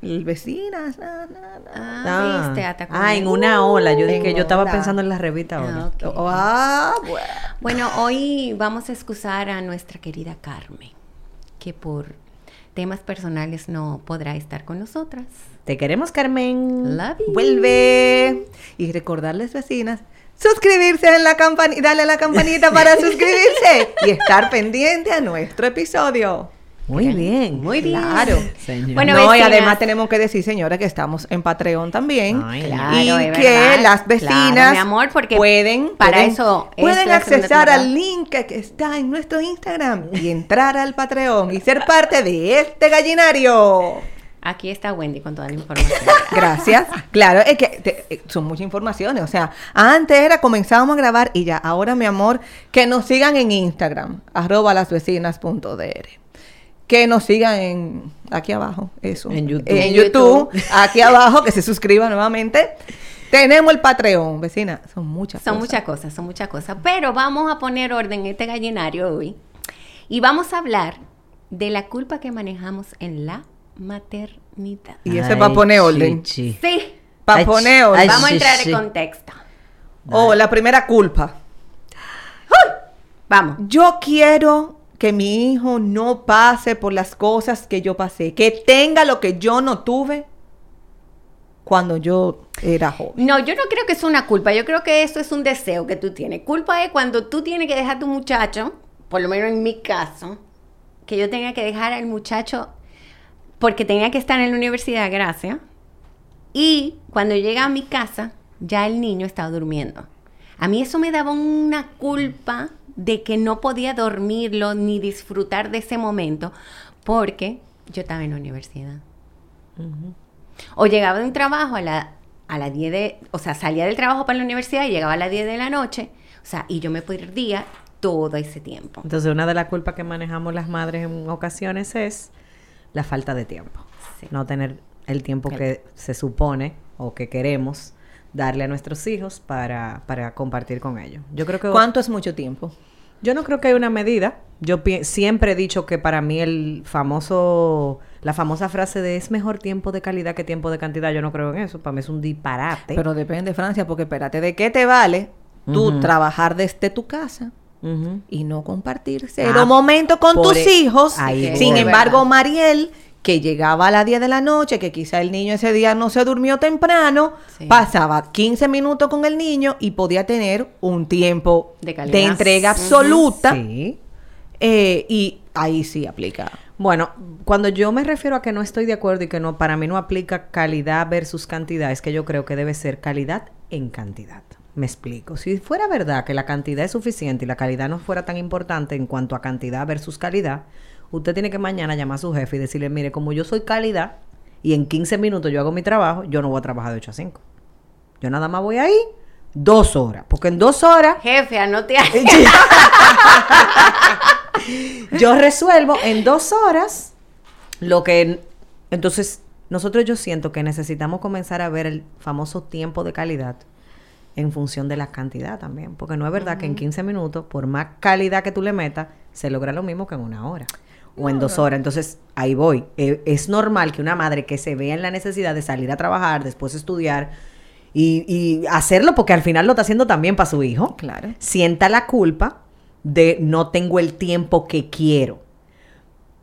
El vecinas, na, na, na. Ah, viste, Ah, en una ola. Yo dije, yo estaba pensando en la revista Ah, ahora. Oh, ah, bueno. Bueno, hoy vamos a excusar a nuestra querida Carmen, que por temas personales no podrá estar con nosotras. Te queremos, Carmen. Love you. Vuelve. Y recordarles, vecinas, suscribirse en la campanita, darle a la campanita para suscribirse y estar pendiente a nuestro episodio. Muy bien. Muy bien. Claro. Señor. Bueno, no, y además tenemos que decir, señora, que estamos en Patreon también. Ay, Claro, y es que verdad. las vecinas Claro, mi amor, porque pueden, para pueden- eso es pueden accesar al link que que está en nuestro Instagram y entrar al Patreon y ser parte de este gallinario. Aquí está Wendy con toda la información. Gracias. Claro, es que te- eh, son muchas informaciones. O sea, antes era comenzábamos a grabar y ya. Ahora, mi amor, que nos sigan en Instagram, arroba lasvecinas.dr. Que nos sigan en aquí abajo, eso. En YouTube. En En YouTube, YouTube. aquí abajo, que se suscriban nuevamente. Tenemos el Patreon, vecina. Son muchas Son cosas. muchas cosas, son muchas cosas. Pero vamos a poner orden en este gallinario hoy. Y vamos a hablar de la culpa que manejamos en la maternidad. Y ese para poner orden. chichi. Sí, Para Ay, poner orden. ay, vamos a sí, entrar sí. en contexto. Oh, la primera culpa. Vamos. Yo quiero que mi hijo no pase por las cosas que yo pasé, que tenga lo que yo no tuve cuando yo era joven. No, yo no creo que es una culpa, yo creo que eso es un deseo que tú tienes. Culpa es cuando tú tienes que dejar a tu muchacho, por lo menos en mi caso, que yo tenga que dejar al muchacho porque tenía que estar en la universidad, gracias. Y cuando llega a mi casa, ya el niño estaba durmiendo. A mí eso me daba una culpa de que no podía dormirlo ni disfrutar de ese momento porque yo estaba en la universidad. O llegaba de un trabajo a la, a las 10 de, o sea, salía del trabajo para la universidad y llegaba a las 10 de la noche, o sea, y yo me perdía todo ese tiempo. Entonces, una de las culpas que manejamos las madres en ocasiones es la falta de tiempo. Sí. No tener el tiempo que se supone o que queremos darle a nuestros hijos para, para compartir con ellos. Yo creo que ¿Cuánto es mucho tiempo? Yo no creo que hay una medida. Yo siempre he dicho que para mí el famoso, la famosa frase de es mejor tiempo de calidad que tiempo de cantidad, yo no creo en eso. Para mí es un disparate. Pero depende, Francia, porque espérate, ¿de qué te vale tú Ujú. trabajar desde tu casa? Y no compartir cero Ah, momento con tus e- hijos. ahí Sin embargo. Mariel, que llegaba a las 10 de la noche, que quizá el niño ese día no se durmió temprano, Sí. pasaba 15 minutos con el niño y podía tener un tiempo De entrega absoluta. Sí. eh, y ahí sí aplica. Bueno, cuando yo me refiero a que no estoy de acuerdo y que no para mí no aplica calidad versus cantidad, es que yo creo que debe ser calidad en cantidad. Me explico. Si fuera verdad que la cantidad es suficiente y la calidad no fuera tan importante en cuanto a cantidad versus calidad, usted tiene que mañana llamar a su jefe y decirle, mire, como yo soy calidad y en 15 minutos yo hago mi trabajo, yo no voy a trabajar de 8 a 5. Yo nada más voy ahí dos horas, porque en dos horas Jefe, anote ahí. yo resuelvo en dos horas lo que... Entonces, nosotros yo siento que necesitamos comenzar a ver el famoso tiempo de calidad en función de la cantidad también. Porque no es verdad que en 15 minutos, por más calidad que tú le metas, se logra lo mismo que en una hora. O en dos horas. Entonces, ahí voy. Eh, es normal que una madre que se vea en la necesidad de salir a trabajar, después estudiar y, y hacerlo porque al final lo está haciendo también para su hijo Claro. sienta la culpa de no tengo el tiempo que quiero.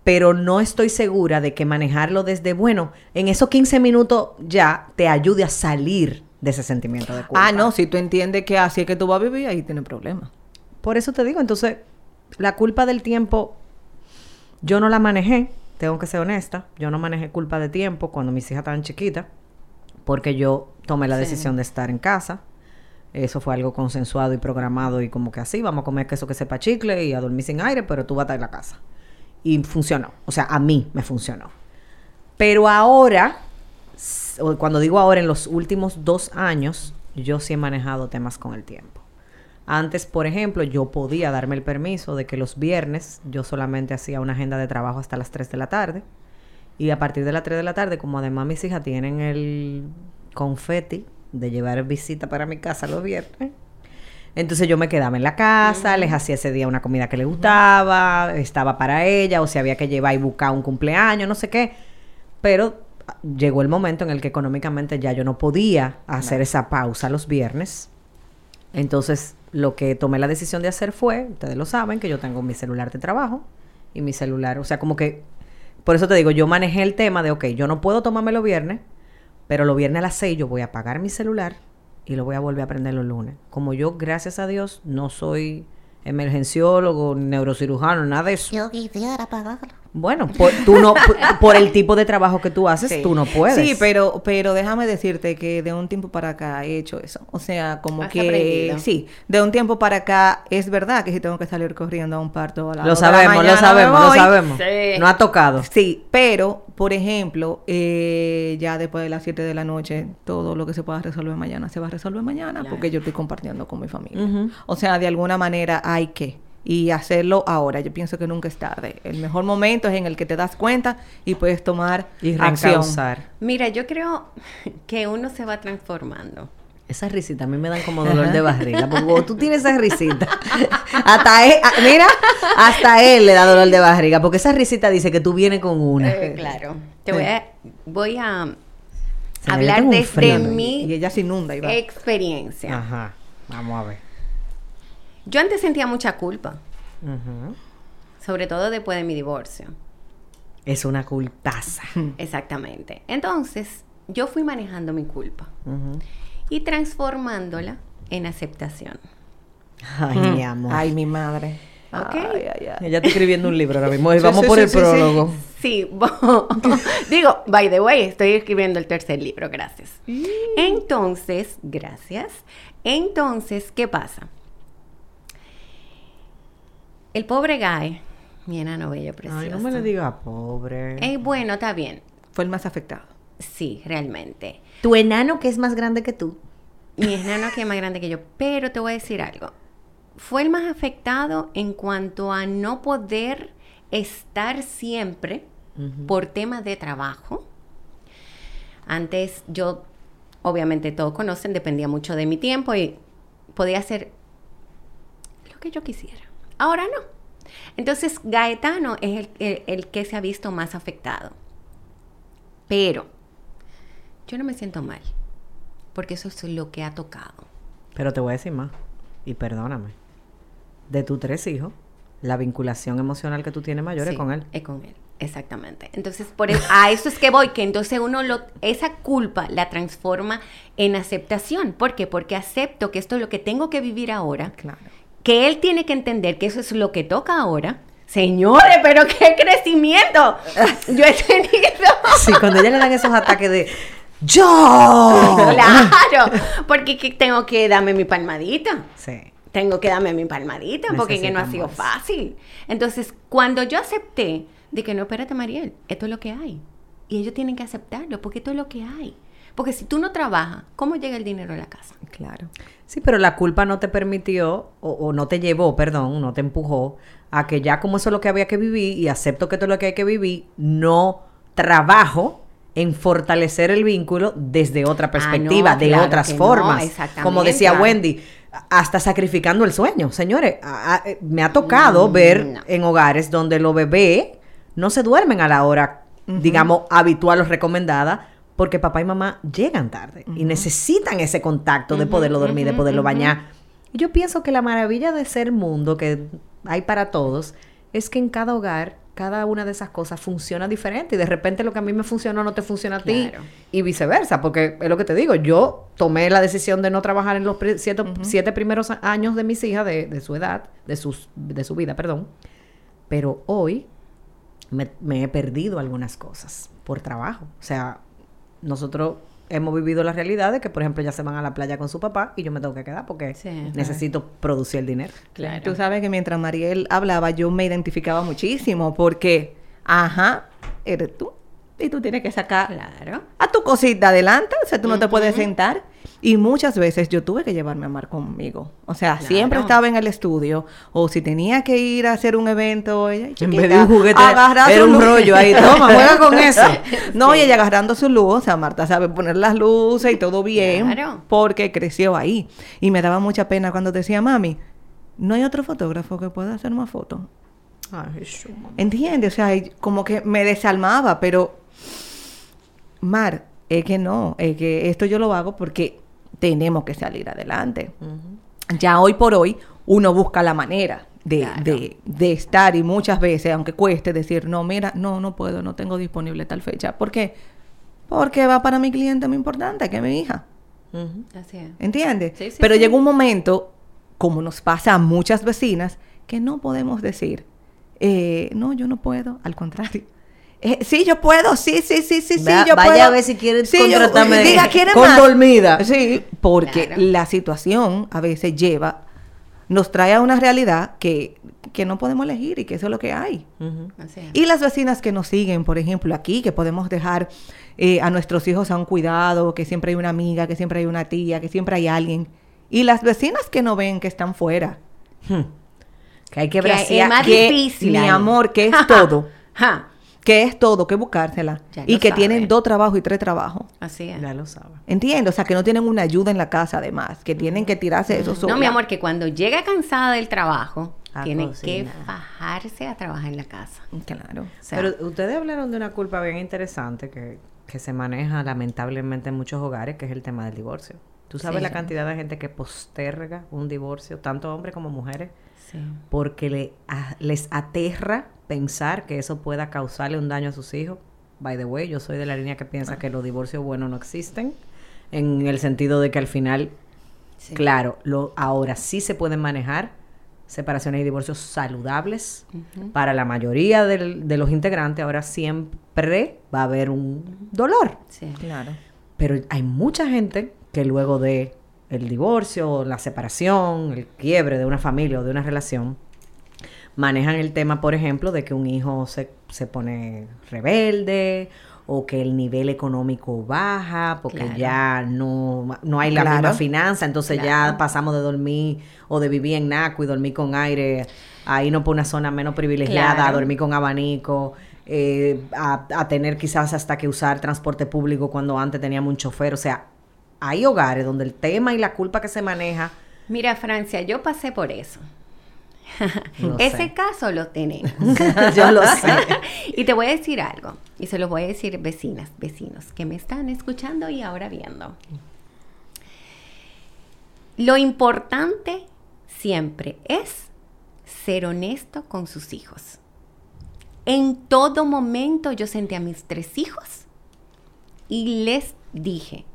Pero no estoy segura de que manejarlo desde, bueno, en esos 15 minutos ya te ayude a salir de ese sentimiento de culpa. Ah, no, si tú entiendes que así es que tú vas a vivir, ahí tienes problemas. Por eso te digo, entonces, la culpa del tiempo, yo no la manejé, tengo que ser honesta, yo no manejé culpa de tiempo cuando mis hijas estaban chiquitas, porque yo tomé la Sí. decisión de estar en casa. Eso fue algo consensuado y programado y como que así, vamos a comer queso que sepa chicle y a dormir sin aire, pero tú vas a estar en la casa. Y funcionó, o sea, a mí me funcionó. Pero ahora cuando digo ahora, en los últimos dos años, yo sí he manejado temas con el tiempo. Antes, por ejemplo, yo podía darme el permiso de que los viernes yo solamente hacía una agenda de trabajo hasta las 3 de la tarde. Y a partir de las 3 de la tarde, como además mis hijas tienen el confeti de llevar visita para mi casa los viernes, entonces yo me quedaba en la casa, les hacía ese día una comida que les gustaba, estaba para ella, o si había que llevar y buscar un cumpleaños, no sé qué. Pero llegó el momento en el que económicamente ya yo no podía hacer esa pausa los viernes. Entonces lo que tomé la decisión de hacer fue, ustedes lo saben, que yo tengo mi celular de trabajo y mi celular, o sea, como que, por eso te digo, yo manejé el tema de, ok, yo no puedo tomarme los viernes, pero los viernes a las 6 yo voy a apagar mi celular y lo voy a volver a prender los lunes. Como yo, gracias a Dios, no soy emergenciólogo, neurocirujano, nada de eso. Yo quisiera pagarlo. Bueno, por, tú no, por, el tipo de trabajo que tú haces, Sí. tú no puedes. Sí, pero, pero déjame decirte que de un tiempo para acá he hecho eso. O sea, como Has que aprendido. sí, de un tiempo para acá es verdad que si tengo que salir corriendo a un parto a la Lo sabemos, lo sabemos, lo sabemos. Sí. No ha tocado. Sí, pero, por ejemplo, eh, ya después de las 7 de la noche, todo lo que se pueda resolver mañana se va a resolver mañana Claro. porque yo estoy compartiendo con mi familia. O sea, de alguna manera hay que. Y hacerlo ahora. Yo pienso que nunca es tarde. El mejor momento es en el que te das cuenta y puedes tomar Y acción. Mira, yo creo que uno se va transformando. Esas risitas a mí me dan como dolor de barriga. Porque tú tienes esa risita, hasta él, a- mira, hasta él le da dolor de barriga. Porque esa risita dice que tú vienes con una. Eh, claro. Te voy a, voy a hablar desde frío. mi Y ella se inunda y va. experiencia. Ajá. Vamos a ver. Yo antes sentía mucha culpa, sobre todo después de mi divorcio. Es una culpaza. Exactamente. Entonces, yo fui manejando mi culpa y transformándola en aceptación. Ay, mi amor. Ay, mi madre. Ok. Ay, ay, ay. Ella está escribiendo un libro ahora mismo. Sí, Vamos sí, por sí, el prólogo. Sí, digo, by the way, estoy escribiendo el tercer libro, gracias. Entonces, gracias. Entonces, ¿qué pasa? El pobre Guy, mi enano bello precioso. Ay, no me le diga pobre. Eh, bueno, está bien. Fue el más afectado. Sí, realmente. Tu enano que es más grande que tú. Mi enano que es más grande que yo. Pero te voy a decir algo. Fue el más afectado en cuanto a no poder estar siempre por temas de trabajo. Antes yo, obviamente todos conocen, dependía mucho de mi tiempo y podía hacer lo que yo quisiera. Ahora no. Entonces Gaetano es el, el- el que se ha visto más afectado. Pero yo no me siento mal, porque eso es lo que ha tocado. Pero te voy a decir más. Y perdóname. De tus tres hijos, la vinculación emocional que tú tienes mayor es con él. Es con él, exactamente. Entonces, por eso, a eso es que voy, que entonces uno lo, esa culpa la transforma en aceptación. ¿Por qué? Porque acepto que esto es lo que tengo que vivir ahora, Claro. Que él tiene que entender que eso es lo que toca ahora. Señores, pero qué crecimiento yo he tenido. Sí, cuando ella le dan esos ataques de ¡Yo! Claro, porque que tengo que darme mi palmadita. Sí. tengo que darme mi palmadita porque que no ha sido fácil. Entonces, cuando yo acepté de que no, espérate, Mariel, esto es lo que hay. Y ellos tienen que aceptarlo porque esto es lo que hay. Porque si tú no trabajas, ¿cómo llega el dinero a la casa? Claro. Sí, pero la culpa no te permitió, o, o no te llevó, perdón, no te empujó a que ya como eso es lo que había que vivir y acepto que esto es lo que hay que vivir, no trabajo en fortalecer el vínculo desde otra perspectiva, Ah, no, de claro otras no, formas. Como decía Wendy, hasta sacrificando el sueño. Señores, a- a- me ha tocado Mm, ver no. en hogares donde los bebés no se duermen a la hora, digamos, habitual o recomendada, porque papá y mamá llegan tarde y necesitan ese contacto de poderlo dormir, de poderlo bañar. Yo pienso que la maravilla de ser mundo que hay para todos es que en cada hogar cada una de esas cosas funciona diferente y de repente lo que a mí me funcionó no te funciona a ti Claro. y viceversa, porque es lo que te digo, yo tomé la decisión de no trabajar en los siete, siete primeros años de mis hijas, de, de su edad, de, sus, de su vida, perdón, pero hoy me, me he perdido algunas cosas por trabajo. O sea, nosotros hemos vivido la realidad de que, por ejemplo, ya se van a la playa con su papá y yo me tengo que quedar porque Sí. necesito producir el dinero. Claro. Tú sabes que mientras Mariel hablaba, yo me identificaba muchísimo porque, ajá, eres tú. y tú tienes que sacar Claro. a tu cosita adelante, o sea, tú no te puedes sentar. Y muchas veces yo tuve que llevarme a Mar conmigo. O sea, siempre estaba en el estudio, o si tenía que ir a hacer un evento, ella, En vez de un juguete, era un luz. rollo ahí. Toma, juega con eso. No, y ella agarrando su luz, o sea, Marta sabe poner las luces y todo bien, Claro. porque creció ahí. Y me daba mucha pena cuando decía, mami, no hay otro fotógrafo que pueda hacer más fotos. Ay, Jesús, mamá. ¿Entiendes? O sea, como que me desalmaba, pero Mar, es que no, es que esto yo lo hago porque tenemos que salir adelante. Ya hoy por hoy uno busca la manera de, Claro. de- de estar y muchas veces, aunque cueste decir, no, mira, no, no puedo, no tengo disponible tal fecha. ¿Por qué? Porque va para mi cliente muy importante, que es mi hija. Así es. ¿Entiendes? Sí, sí, Pero sí. llega un momento, como nos pasa a muchas vecinas, que no podemos decir, eh, no, yo no puedo, al contrario. Eh, sí, yo puedo, sí, sí, sí, sí, sí, yo vaya puedo. a ver si quiere Sí, contratarme de- diga, ¿quiere con más? dormida. Sí, porque Claro. la situación a veces lleva, nos trae a una realidad que, que no podemos elegir y que eso es lo que hay. Ujú. Así es. Y las vecinas que nos siguen, por ejemplo, aquí, que podemos dejar eh, a nuestros hijos a un cuidado, que siempre hay una amiga, que siempre hay una tía, que siempre hay alguien. Y las vecinas que no ven, que están fuera. Hmm. Que hay que Que es más que, difícil Mi ahí. amor, que es todo. Que es todo, que buscársela. Y que sabe. tienen dos trabajos y tres trabajos. Así es. Ya lo sabes. Entiendo, o sea, que no tienen una ayuda en la casa además, que tienen que tirarse eso No, sola. mi amor, que cuando llega cansada del trabajo, A tiene que fajarse a trabajar en la casa. Claro. O sea, Pero ustedes hablaron de una culpa bien interesante que, que se maneja lamentablemente en muchos hogares, que es el tema del divorcio. ¿Tú sabes Sí. la cantidad de gente que posterga un divorcio, tanto hombres como mujeres, sí. porque le, a- les aterra pensar que eso pueda causarle un daño a sus hijos? By the way, yo soy de la línea que piensa que los divorcios buenos no existen, en el sentido de que al final, Sí. claro, lo, ahora sí se pueden manejar separaciones y divorcios saludables para la mayoría del- de los integrantes. Ahora siempre va a haber un dolor. Sí. Claro. Pero hay mucha gente que luego de el divorcio, la separación, el quiebre de una familia o de una relación, manejan el tema, por ejemplo, de que un hijo se, se pone rebelde o que el nivel económico baja porque Claro. ya no, no hay la Claro. misma finanza, entonces ya pasamos de dormir o de vivir en Naco y dormir con aire, a irnos por una zona menos privilegiada, a dormir con abanico, eh, a, a tener quizás hasta que usar transporte público cuando antes teníamos un chofer, o sea, hay hogares donde el tema y la culpa que se maneja, Mira, Francia, yo pasé por eso. Ese sé. caso lo tenemos. yo lo sé. y te voy a decir algo, y se lo voy a decir vecinas, vecinos que me están escuchando y ahora viendo. Lo importante siempre es ser honesto con sus hijos. En todo momento yo senté a mis tres hijos y les dije,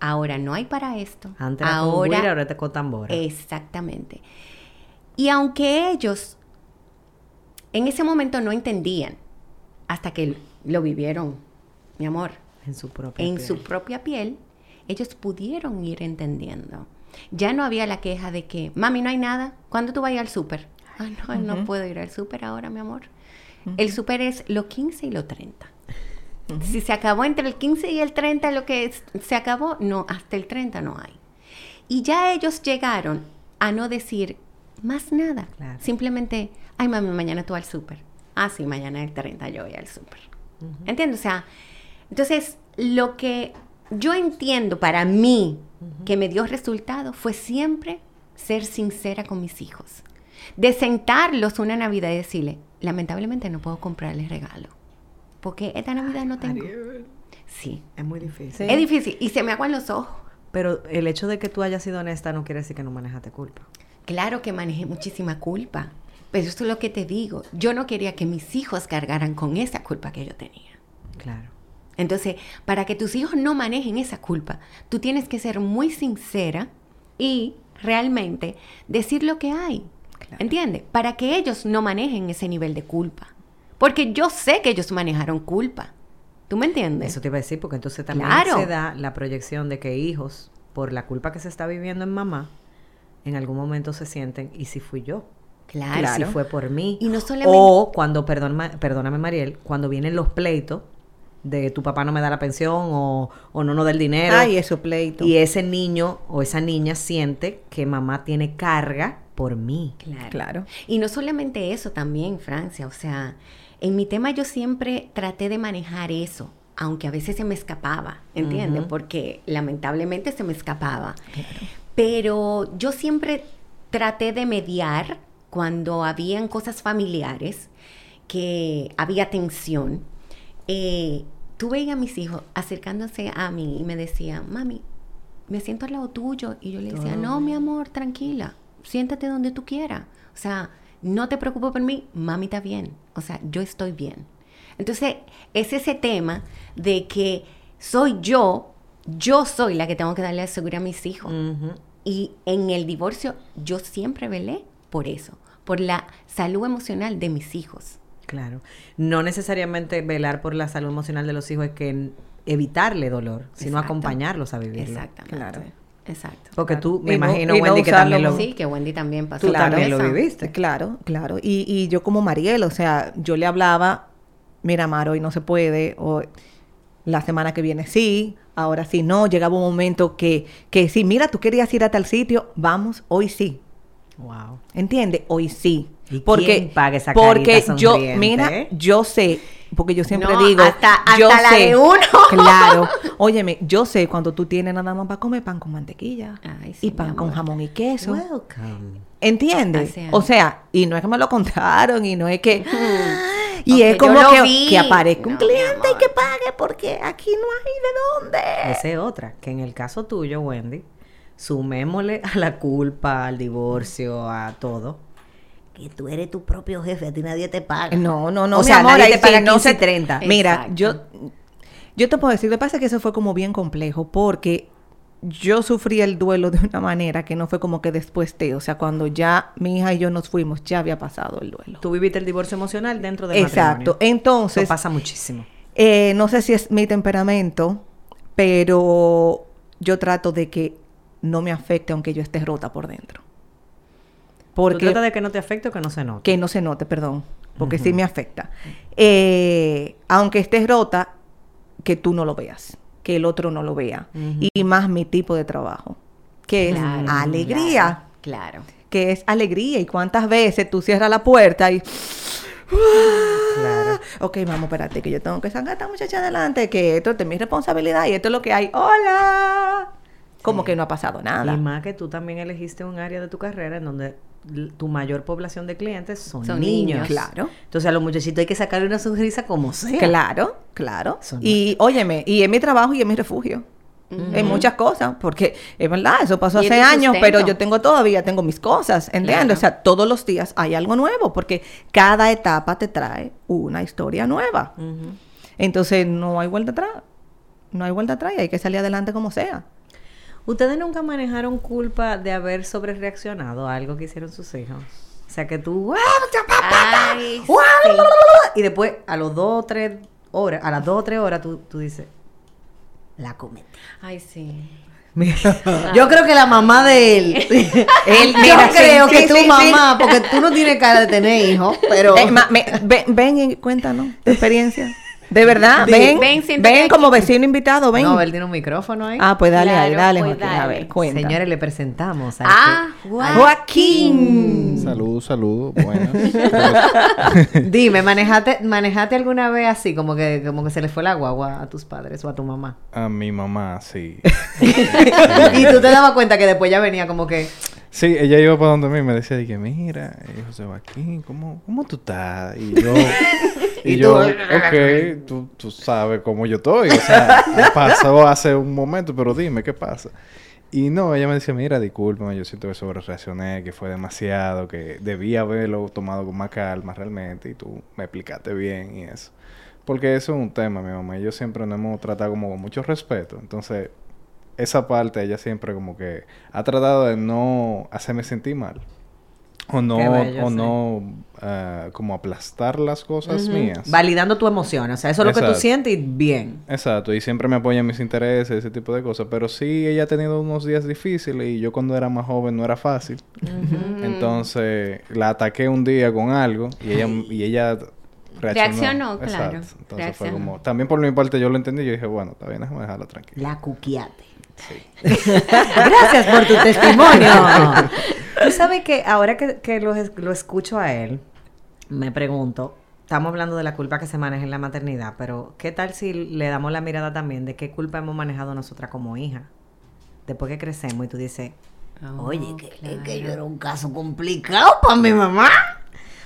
ahora no hay para esto. Antes era con ahora, ahora te con tambora. Exactamente. Y aunque ellos en ese momento no entendían, hasta que lo vivieron, mi amor, en su propia en piel. su propia piel, ellos pudieron ir entendiendo. Ya no había la queja de que, mami, no hay nada. ¿Cuándo tú vas a ir al súper? Ah, no, no puedo ir al súper ahora, mi amor. El súper es lo 15 y lo 30. Si se acabó entre el 15 y el 30 lo que es- se acabó, no, hasta el 30 no hay. Y ya ellos llegaron a no decir más nada. Claro. Simplemente, ay mami, mañana tú al súper. Ah, sí, mañana el 30 yo voy al súper. ¿Entiendes? O sea, entonces lo que yo entiendo para mí que me dio resultado fue siempre ser sincera con mis hijos. De sentarlos una Navidad y decirle, lamentablemente no puedo comprarles regalo. Porque esta Navidad no tengo. Sí. Es muy difícil. Sí. Es difícil y se me aguan los ojos. Pero el hecho de que tú hayas sido honesta no quiere decir que no manejaste culpa. Claro que manejé muchísima culpa, pero eso es lo que te digo. Yo no quería que mis hijos cargaran con esa culpa que yo tenía. Claro. Entonces, para que tus hijos no manejen esa culpa, tú tienes que ser muy sincera y realmente decir lo que hay. ¿Entiendes? Para que ellos no manejen ese nivel de culpa. Porque yo sé que ellos manejaron culpa. ¿Tú me entiendes? Eso te iba a decir, porque entonces también Claro. se da la proyección de que hijos, por la culpa que se está viviendo en mamá, en algún momento se sienten, ¿y si fui yo? Claro. ¿Y si fue por mí? Y no solamente- O cuando, perdóname, perdóname Mariel, cuando vienen los pleitos, de tu papá no me da la pensión o, o no nos da el dinero. Ay, eso pleito. y ese niño o esa niña siente que mamá tiene carga por mí. Claro. Claro. Y no solamente eso también, Francia, o sea, en mi tema yo siempre traté de manejar eso, aunque a veces se me escapaba, ¿entiendes? Porque lamentablemente se me escapaba. Pero yo siempre traté de mediar cuando habían cosas familiares, que había tensión. Eh, tú veías a mis hijos acercándose a mí y me decían, mami, me siento al lado tuyo. Y yo le decía, no, mi amor, tranquila, siéntate donde tú quieras. O sea, no te preocupes por mí, mami está bien. O sea, yo estoy bien. Entonces, es ese tema de que soy yo, yo soy la que tengo que darle seguridad a mis hijos. Y en el divorcio yo siempre velé por eso, por la salud emocional de mis hijos. Claro. No necesariamente velar por la salud emocional de los hijos es que evitarle dolor, sino Exacto. acompañarlos a vivirlo. Exactamente. Claro. Exacto. Porque tú, me Y imagino, no Wendy, que también lo, Sí, que Wendy también pasó. tú también lo viviste. Claro, claro. Y, y yo como Mariel, o sea, yo le hablaba, mira, Mar, hoy no se puede, o la semana que viene sí, ahora sí no. Llegaba un momento que, que sí, mira, tú querías ir a tal sitio, vamos, hoy sí. Wow. ¿Entiendes? Hoy sí. ¿Y porque quién paga esa porque yo, mira, yo sé, porque yo siempre No, digo, hasta- yo hasta la sé, de uno. claro. Óyeme, yo sé cuando tú tienes nada más para comer pan con mantequilla Ay, sí, y pan con jamón y queso. Welcome. ¿Entiendes? O sea, y no es que me lo contaron y no es que... Y Porque es como que, que aparezca un No, cliente y que pague porque aquí no hay de dónde. Esa es otra, que en el caso tuyo, Wendy, sumémosle a la culpa, al divorcio, a todo. Que tú eres tu propio jefe, a ti nadie te paga. No, no, no. O mi sea, amor, nadie te paga sí, no 15 y se- 30. Mira, Exacto. yo, yo te puedo decir, lo que pasa es que eso fue como bien complejo porque yo sufrí el duelo de una manera que no fue como que después de, o sea, cuando ya mi hija y yo nos fuimos, ya había pasado el duelo. Tú viviste el divorcio emocional dentro del Exacto. matrimonio. Entonces, Eso pasa muchísimo. Eh, no sé si es mi temperamento, pero yo trato de que no me afecte aunque yo esté rota por dentro. Tú Porque trata de que no te afecte o que no se note. que no se note, perdón, porque sí me afecta. Eh, aunque estés rota, que tú no lo veas, que el otro no lo vea. Y más mi tipo de trabajo, que es alegría, Claro. que es alegría. Y cuántas veces tú cierras la puerta y... Claro. Ok, vamos, espérate, que yo tengo que sacar a esta muchacha adelante, que esto es mi responsabilidad y esto es lo que hay. ¡Hola! Como que no ha pasado nada. Y más que tú también elegiste un área de tu carrera en donde tu mayor población de clientes son, Son niños. niños. Claro. Entonces a los muchachitos hay que sacarle una sonrisa como sea. Claro, claro. Son Y óyeme, y es mi trabajo y es mi refugio. En muchas cosas, porque es verdad, eso pasó hace años, pero yo tengo todavía, tengo mis cosas, ¿entiendes? Claro. O sea, todos los días hay algo nuevo, porque cada etapa te trae una historia nueva. Entonces, no hay vuelta atrás. No hay vuelta atrás y hay que salir adelante como sea. ¿Ustedes nunca manejaron culpa de haber sobre reaccionado a algo que hicieron sus hijos? O sea, que tú... Ay, sí. Y después, a los dos o tres horas, a las dos o tres horas, tú, tú dices, la cometí. Ay, sí. Yo creo que la mamá de él. él yo creo sí, que sí, tu sí. mamá, porque tú no tienes cara de tener hijos, pero. Eh, ma- me- ven, ven y cuéntanos tu experiencia. De verdad, ven, Ven, como vecino invitado, ven. No, él tiene un micrófono ahí. ah, pues dale ahí, Claro, dale, pues Joaquín. A dale. ver, cuenta. Señores, le presentamos a Ah, Joaquín. Saludos, saludos, buenas. Dime, ¿manejaste, ¿manejaste alguna vez así, como que, como que se le fue la guagua a tus padres o a tu mamá? A mi mamá, sí. y tú te dabas cuenta que después ya venía como que. Sí, ella iba para donde mí y me decía, dije, mira, eh, José Joaquín, ¿cómo, ¿cómo tú estás? Y yo, y, Y yo, ok, tú, tú sabes cómo yo estoy. O sea, pasó hace un momento, pero dime, ¿qué pasa? Y no, ella me decía, mira, discúlpame, yo siento que sobre reaccioné, que fue demasiado, que debía haberlo tomado con más calma realmente y tú me explicaste bien y eso. Porque eso es un tema, mi mamá y yo siempre nos hemos tratado como con mucho respeto. Entonces, esa parte ella siempre como que ha tratado de no hacerme sentir mal. O no, bello, o sí. no ah, como aplastar las cosas mías. Validando tu emoción. O sea, eso es lo que tú sientes y bien. Exacto, y siempre me apoya en mis intereses, ese tipo de cosas. Pero sí, ella ha tenido unos días difíciles y yo cuando era más joven no era fácil. Entonces la ataqué un día con algo y ella, y ella Reaccionó, claro. Exacto. Entonces fue Reaccionó. como... También por mi parte yo lo entendí y yo dije, bueno, está bien, déjame dejarla tranquila. La cuquiate. Sí. Gracias por tu testimonio. Tú sabes que ahora que, que lo, es- lo escucho a él, me pregunto, estamos hablando de la culpa que se maneja en la maternidad, pero ¿qué tal si le damos la mirada también de qué culpa hemos manejado nosotras como hija? Después que crecemos y tú dices, Oh, oye, que, es que yo era un caso complicado para mi mamá.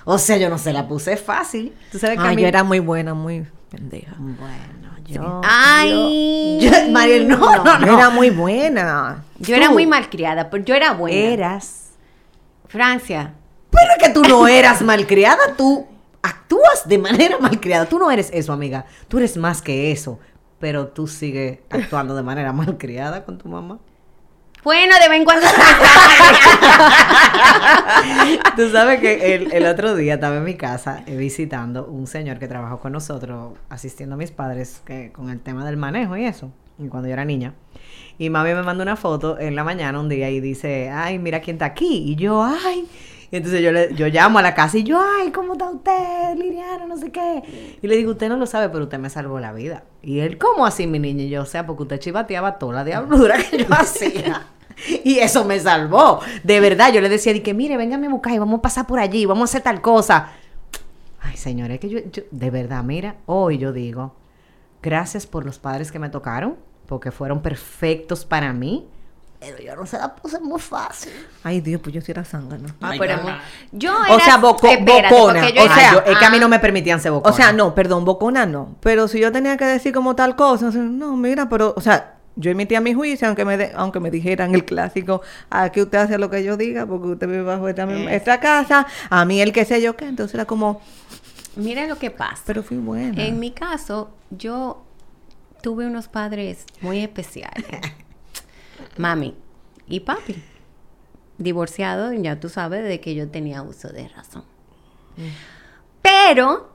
O sea, yo no se la puse fácil. Tú sabes que a mí- yo era muy buena, muy pendeja. Bueno, yo... Ay. yo- yo- Mariel, no, no, no. Yo era muy buena. Yo era muy malcriada, pero yo era buena. Eras... Francia. Pero es que tú no eras malcriada, tú actúas de manera malcriada. Tú no eres eso, amiga. Tú eres más que eso. Pero tú sigues actuando de manera malcriada con tu mamá. Bueno, de vez en cuando. Tú sabes que el, el otro día estaba en mi casa eh, visitando un señor que trabajó con nosotros, asistiendo a mis padres que, con el tema del manejo y eso, y cuando yo era niña. Y mami me mandó una foto en la mañana un día y dice, ay, mira quién está aquí. Y yo, ay. Entonces yo, le, yo llamo a la casa y yo, ay, ¿cómo está usted, Liliana? No sé qué. Y le digo, usted no lo sabe, pero usted me salvó la vida. Y él, ¿cómo así, mi niña? Y yo, o sea, porque usted chivateaba toda la diablura que yo hacía. Y eso me salvó. De verdad, yo le decía, que mire, véngame a buscar y vamos a pasar por allí, vamos a hacer tal cosa. Ay, señores, que yo, yo- de verdad, mira, hoy yo digo, gracias por los padres que me tocaron, porque fueron perfectos para mí. Pero yo no se la puse muy fácil. Ay, Dios, pues yo sí era zángana. Ah, pero mu- yo O sea, boco- espérate, bocona, yo o sea, yo- es que a mí Ah, no me permitían ser O bocona. sea, no, perdón, bocona no. Pero si yo tenía que decir como tal cosa, o sea, no, mira, pero, o sea, yo emitía mi juicio, aunque me, de- aunque me dijeran el clásico, aquí usted hace lo que yo diga, porque usted vive bajo esta, misma- esta casa, a mí el que sé yo qué, entonces era como, Mira lo que pasa. pero fui buena. En mi caso, yo tuve unos padres muy especiales. Mami y papi. Divorciados, ya tú sabes de que yo tenía uso de razón. Pero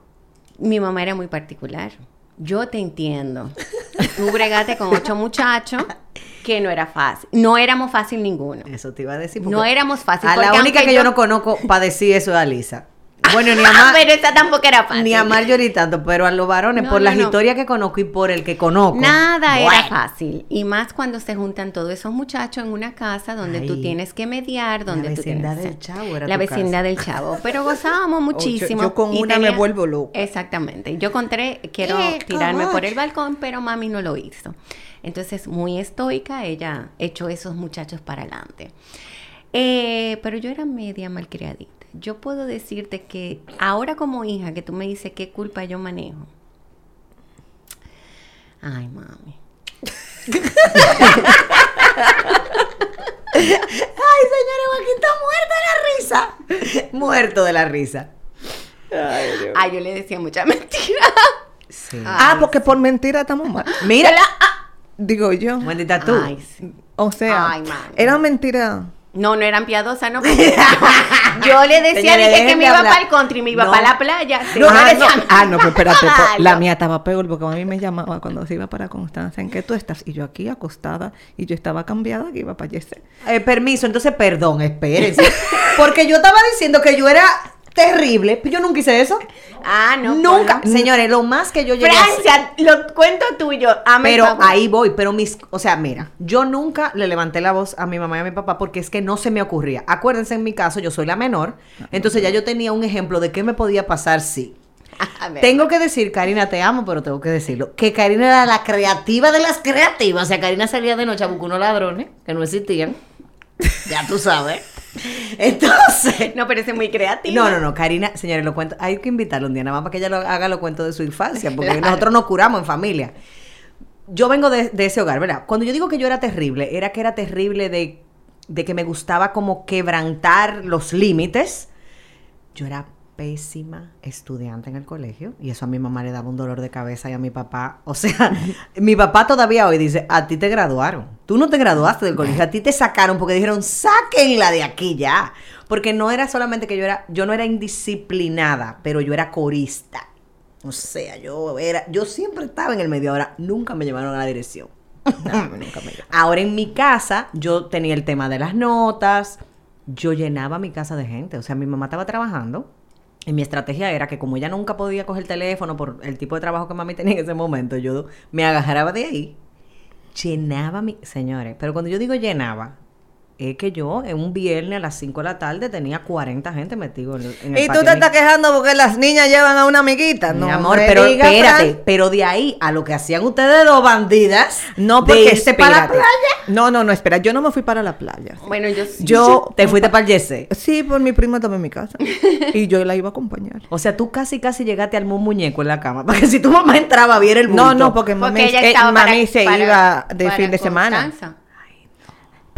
mi mamá era muy particular. Yo te entiendo. Tú bregaste con ocho muchachos que no era fácil. No éramos fácil ninguno. Eso te iba a decir. No éramos fácil. A la única que yo no conozco para decir eso es a Lisa. Bueno, ni a, Mar- Pero esa tampoco era fácil. ni a Marjorie tanto, pero a los varones, No, por no, las no. historias que conozco y por el que conozco. Nada era fácil. Y más cuando se juntan todos esos muchachos en una casa donde tú tienes que mediar, donde tú vecindad tienes del Chavo era La tu vecindad del chavo. Pero gozábamos muchísimo. yo con una me vuelvo loca. Exactamente. Yo con tres quiero Eh, tirarme por el balcón, pero mami no lo hizo. Entonces, muy estoica, ella echó esos muchachos para adelante. Eh, pero yo era media malcriadita. Yo puedo decirte que ahora como hija que tú me dices qué culpa yo manejo. Ay, mami. Ay, señora, Joaquín está muerto de la risa. Muerto de la risa. Ay, yo le decía mucha mentira. Sí. ah, porque por mentira estamos mal. Mira, Digo yo. Bendita tú. Ay, sí. O sea, Ay, mami. era mentira. No, no eran piadosas, no. porque- yo le decía Señores, dije, que me iba hablar. para el country, me iba No. para la playa. No, ah, le no, decía- ah, no, pues espérate. la mía estaba peor porque a mí me llamaba cuando se iba para Constanza. ¿En qué tú estás? Y yo aquí acostada y yo estaba cambiada que iba para Yese. Eh, permiso, entonces perdón, espérense. Porque yo estaba diciendo que yo era terrible. Yo nunca hice eso. Ah, no. nunca. Señores, lo más que yo llegué a hacer- Francia, lo cuento tuyo. Pero ahí voy, pero mis, o sea, mira, yo nunca le levanté la voz a mi mamá y a mi papá porque es que no se me ocurría. Acuérdense, en mi caso, yo soy la menor, entonces ya yo tenía un ejemplo de qué me podía pasar si. Tengo que decir, Karina, te amo, pero tengo que decirlo, que Karina era la creativa de las creativas. O sea, Karina salía de noche a buscar unos ladrones que no existían. Ya tú sabes. Entonces, No, es muy creativo. no, no, no, Karina, señores, lo cuento. Hay que invitarla un día nada más para que ella lo, haga los cuentos de su infancia, porque Claro. nosotros nos curamos en familia. Yo vengo de, de ese hogar, ¿verdad? Cuando yo digo que yo era terrible, era que era terrible de, de que me gustaba como quebrantar los límites. Yo era pésima estudiante en el colegio y eso a mi mamá le daba un dolor de cabeza y a mi papá, o sea, mi papá todavía hoy dice, a ti te graduaron, tú no te graduaste del colegio, a ti te sacaron porque dijeron, sáquenla de aquí ya, porque no era solamente que yo era, yo no era indisciplinada, pero yo era corista, o sea, yo era, yo siempre estaba en el medio, ahora nunca me llevaron a la dirección. Ahora en mi casa yo tenía el tema de las notas, yo llenaba mi casa de gente, o sea, mi mamá estaba trabajando Y mi estrategia era que como ella nunca podía coger el teléfono por el tipo de trabajo que mami tenía en ese momento, yo me agarraba de ahí, llenaba mi... Señores, pero cuando yo digo llenaba, es que yo en un viernes a las 5 de la tarde tenía 40 gente metido en el, en el Y tú te mi- estás quejando porque las niñas llevan a una amiguita. Mi No, amor, me pero espérate, pero de ahí a lo que hacían ustedes dos bandidas, No, porque irse para la playa. No, no, no, espera. Yo no me fui para la playa. Bueno, yo sí. Yo, Te fuiste para el Yese. sí, por mi prima estaba en mi casa. Y yo la iba a acompañar. O sea, tú casi casi llegaste al un muñeco en la cama. Para que si tu mamá entraba, viera el bulto. No, no, porque, Porque mami, ella eh, mami para- se para- iba de fin de semana.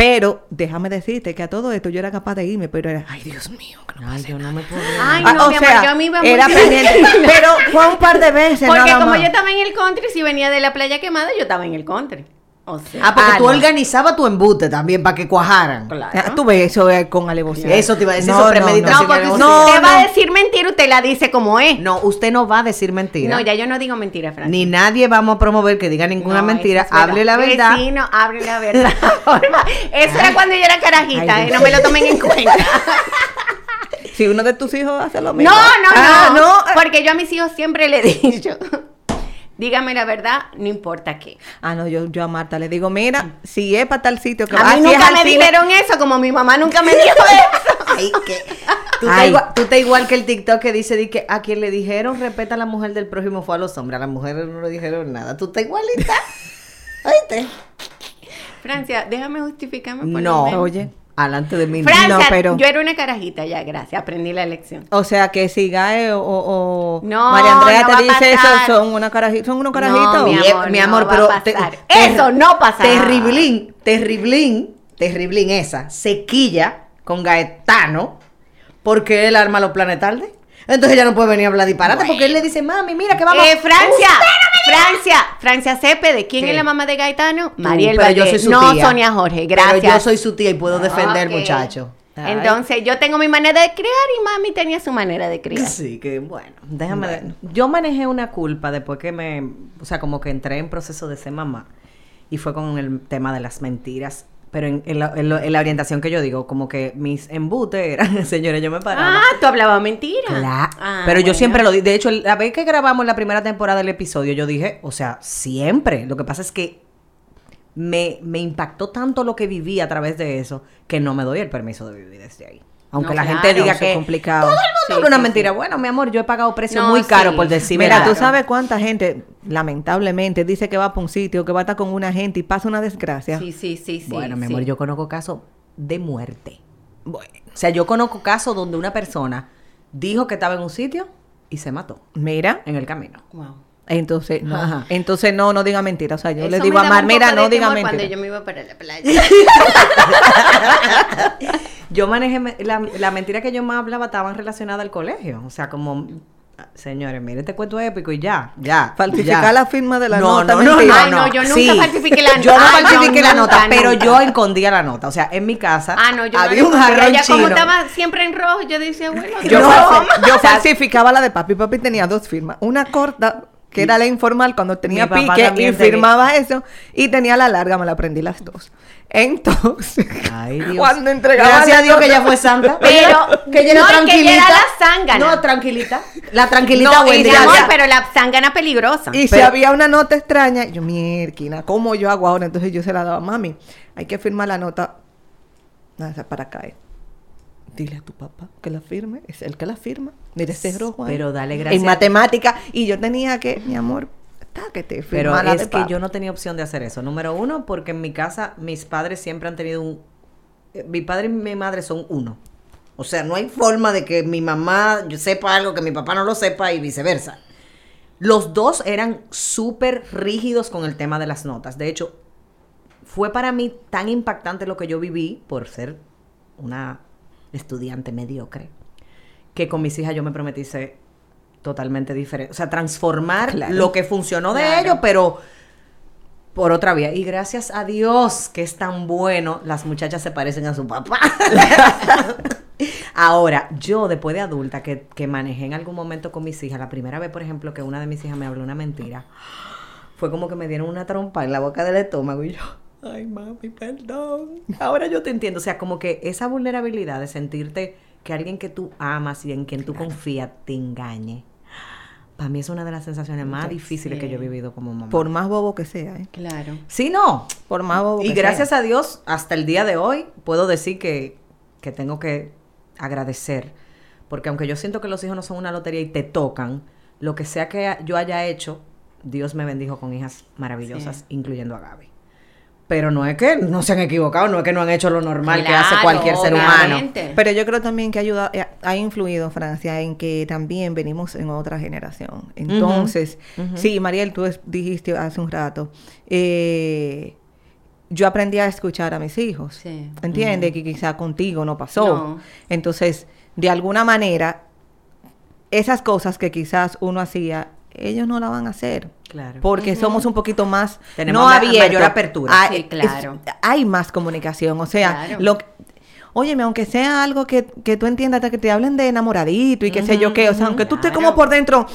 Pero déjame decirte que a todo esto yo era capaz de irme, pero era, ay Dios mío, que no Ay, yo no me puedo. Ay, Ah, no, o mi sea, amor, yo me iba muy era bien. pendiente. Pero fue un par de veces Porque nada como más. yo estaba en el country, si venía de la playa quemada, yo estaba en el country. O sea, Ah, porque Ah, tú no. organizabas tu embute también para que cuajaran. claro. Ah, Tú ves eso eh, con alevosía. Eso te iba a decir, No, eso no, premeditación. no, porque que si no- usted no, va a no. decir mentira, usted la dice como es. No, usted no va a decir mentira. No, ya yo no digo mentira, Fran. Ni nadie vamos a promover que diga ninguna No, mentira. es Hable la verdad. Vecino, hable la verdad. Eso era cuando yo era carajita, Ay, eh, no me lo tomen en cuenta. Si uno de tus hijos hace lo No, mismo. no, Ah, no, eh. Porque yo a mis hijos siempre le he dicho, dígame la verdad, no importa qué. Ah, no, yo, yo a Marta le digo, mira, si es para tal sitio que A va- mí si nunca al me cine- dijeron eso, como mi mamá nunca me dijo eso. Ay, que- Tú Ay. estás igual, tú estás igual que el TikTok que dice di que a quien le dijeron respeta a la mujer del prójimo fue a los hombres. A las mujeres no le dijeron nada. Tú estás igualita. ¿Oíste? Francia, déjame justificarme por No. Oye. Alante de mí. Francia, No, pero- yo era una carajita ya, gracias, aprendí la lección. O sea, que si Gae o, o- o No, María Andrea no te dice eso, son, una caraji- son unos carajitos. No, mi amor, mi no amor, pero. Eso no pasa. Terriblín, terriblín, terriblín esa, sequilla con Gaetano, porque él arma los planes tarde. Entonces ella no puede venir a hablar disparate porque él le dice, mami, mira que vamos. Eh, Francia, Francia, Francia Cepede, ¿quién es la mamá de Gaetano? Tú, Mariel pero yo soy su no tía. Sonia Jorge, Pero gracias. yo soy su tía y puedo defender Ok. muchacho. Ay. Entonces, yo tengo mi manera de criar y mami tenía su manera de criar. Sí, que bueno, déjame. Yo manejé una culpa después que me. O sea, como que entré en proceso de ser mamá. Y fue con el tema de las mentiras. Pero en, en la, en lo- en la orientación que yo digo, como que mis embutes eran, señores, yo me paraba. Ah, tú hablabas mentira. Claro. Ah, pero yo siempre lo dije. De hecho, la vez que grabamos la primera temporada del episodio, yo dije, o sea, siempre. Lo que pasa es que me, me impactó tanto lo que viví a través de eso que no me doy el permiso de vivir desde ahí. Aunque No, la claro, gente diga eso es que complicado. todo el mundo Sí, habla una sí, mentira. Bueno, mi amor, yo he pagado precio No, muy caro sí. por decir Mira, verdad. tú sabes cuánta gente, lamentablemente, dice que va para un sitio, que va a estar con una gente y pasa una desgracia. Sí, sí, sí, sí. Bueno, mi sí. amor, yo conozco casos de muerte. Bueno, o sea, yo conozco casos donde una persona dijo que estaba en un sitio y se mató Mira, en el camino. Wow. entonces no, Ajá. entonces no, no diga mentira. O sea, yo Eso le digo a Mar, mira, no diga mentira. Cuando yo me iba para la playa. Yo manejé, me- la, la mentira que yo más hablaba estaban relacionadas al colegio. O sea, como, señores, mire este cuento épico y ya, ya. Falsificar ya. la firma de la no, nota, No, no, mentira. no, Ay, no, yo nunca Sí. falsifiqué la Yo no Ay, no, falsifiqué la nunca, nota, pero nunca. yo escondía la nota. O sea, en mi casa Ah, no, yo había no un jarrón ella como chino. estaba siempre en rojo, yo decía, bueno, Yo, no. falsi- yo falsificaba la de papi. Papi tenía dos firmas. Una corta, que era la informal cuando tenía pique y tenía. firmaba eso. Y tenía la larga, me la aprendí las dos. Entonces, Ay, Dios. cuando entregaba Gracias a Dios que ella fue santa. Pero- que ella era no, que tranquilita. ella era la zángana. No, tranquilita. La tranquilita No, y de amor, pero la zángana peligrosa. Y si Pero- había una nota extraña, yo, mierquina, ¿cómo yo hago ahora? Entonces yo se la daba, mami, hay que firmar la nota nada, para caer. Dile a tu papá que la firme, es el que la firma. Mira ese rojo ahí. Pero dale gracias. En matemática. Y yo tenía que, mi amor, táquete, Pero es que yo no tenía opción de hacer eso. Número uno, porque en mi casa mis padres siempre han tenido un... eh, Mi padre y mi madre son uno. O sea, no hay forma de que mi mamá sepa algo que mi papá no lo sepa y viceversa. Los dos eran súper rígidos con el tema de las notas. De hecho, fue para mí tan impactante lo que yo viví por ser una estudiante mediocre, que con mis hijas yo me prometí ser totalmente diferente. O sea, transformar Claro. lo que funcionó de Claro. ellos, pero por otra vía. Y gracias a Dios que es tan bueno, las muchachas se parecen a su papá. Ahora, yo después de adulta que, que manejé en algún momento con mis hijas, la primera vez, por ejemplo, que una de mis hijas me habló una mentira, fue como que me dieron una trompa en la boca del estómago y yo, ay mami, perdón. Ahora yo te entiendo. O sea, como que esa vulnerabilidad de sentirte que alguien que tú amas y en quien tú confías te engañe. Para mí es una de las sensaciones más difíciles que yo he vivido como mamá. Por más bobo que sea, ¿eh? Claro. Sí, no. Por más bobo Y que gracias sea. a Dios, hasta el día de hoy, puedo decir que, que tengo que agradecer. Porque aunque yo siento que los hijos no son una lotería y te tocan, lo que sea que yo haya hecho, Dios me bendijo con hijas maravillosas, Sí. incluyendo a Gaby. Pero no es que no se han equivocado, no es que no han hecho lo normal que hace cualquier ser humano. obviamente. Pero yo creo también que ayuda, eh, ha influido, Francia, en que también venimos en otra generación. Entonces, sí, Mariel, tú es- dijiste hace un rato, eh, yo aprendí a escuchar a mis hijos. Sí. ¿Entiendes? Que quizá contigo no pasó. No. Entonces, de alguna manera, esas cosas que quizás uno hacía, ellos no la van a hacer. Claro. Porque somos un poquito más Tenemos no abiertos. mayor apertura. Hay, Sí, claro. es- hay más comunicación. O sea, Claro. lo que- Óyeme, aunque sea algo que, que tú entiendas, que te hablen de enamoradito y qué sé yo qué, o sea, aunque tú estés como Claro. por dentro,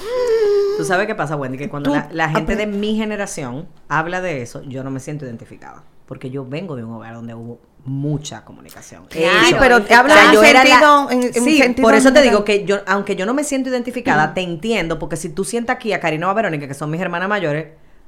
¿Tú sabes qué pasa, Wendy? Que cuando Tú la, la gente de mi generación habla de eso, yo no me siento identificada. Porque yo vengo de un hogar donde hubo mucha comunicación. Claro, sí, pero te habla en yo era la- sentido, en, en sí, sentido por eso te digo que yo, aunque yo no me siento identificada, te entiendo, porque si tú sientas aquí a Karina o a Verónica, que son mis hermanas mayores,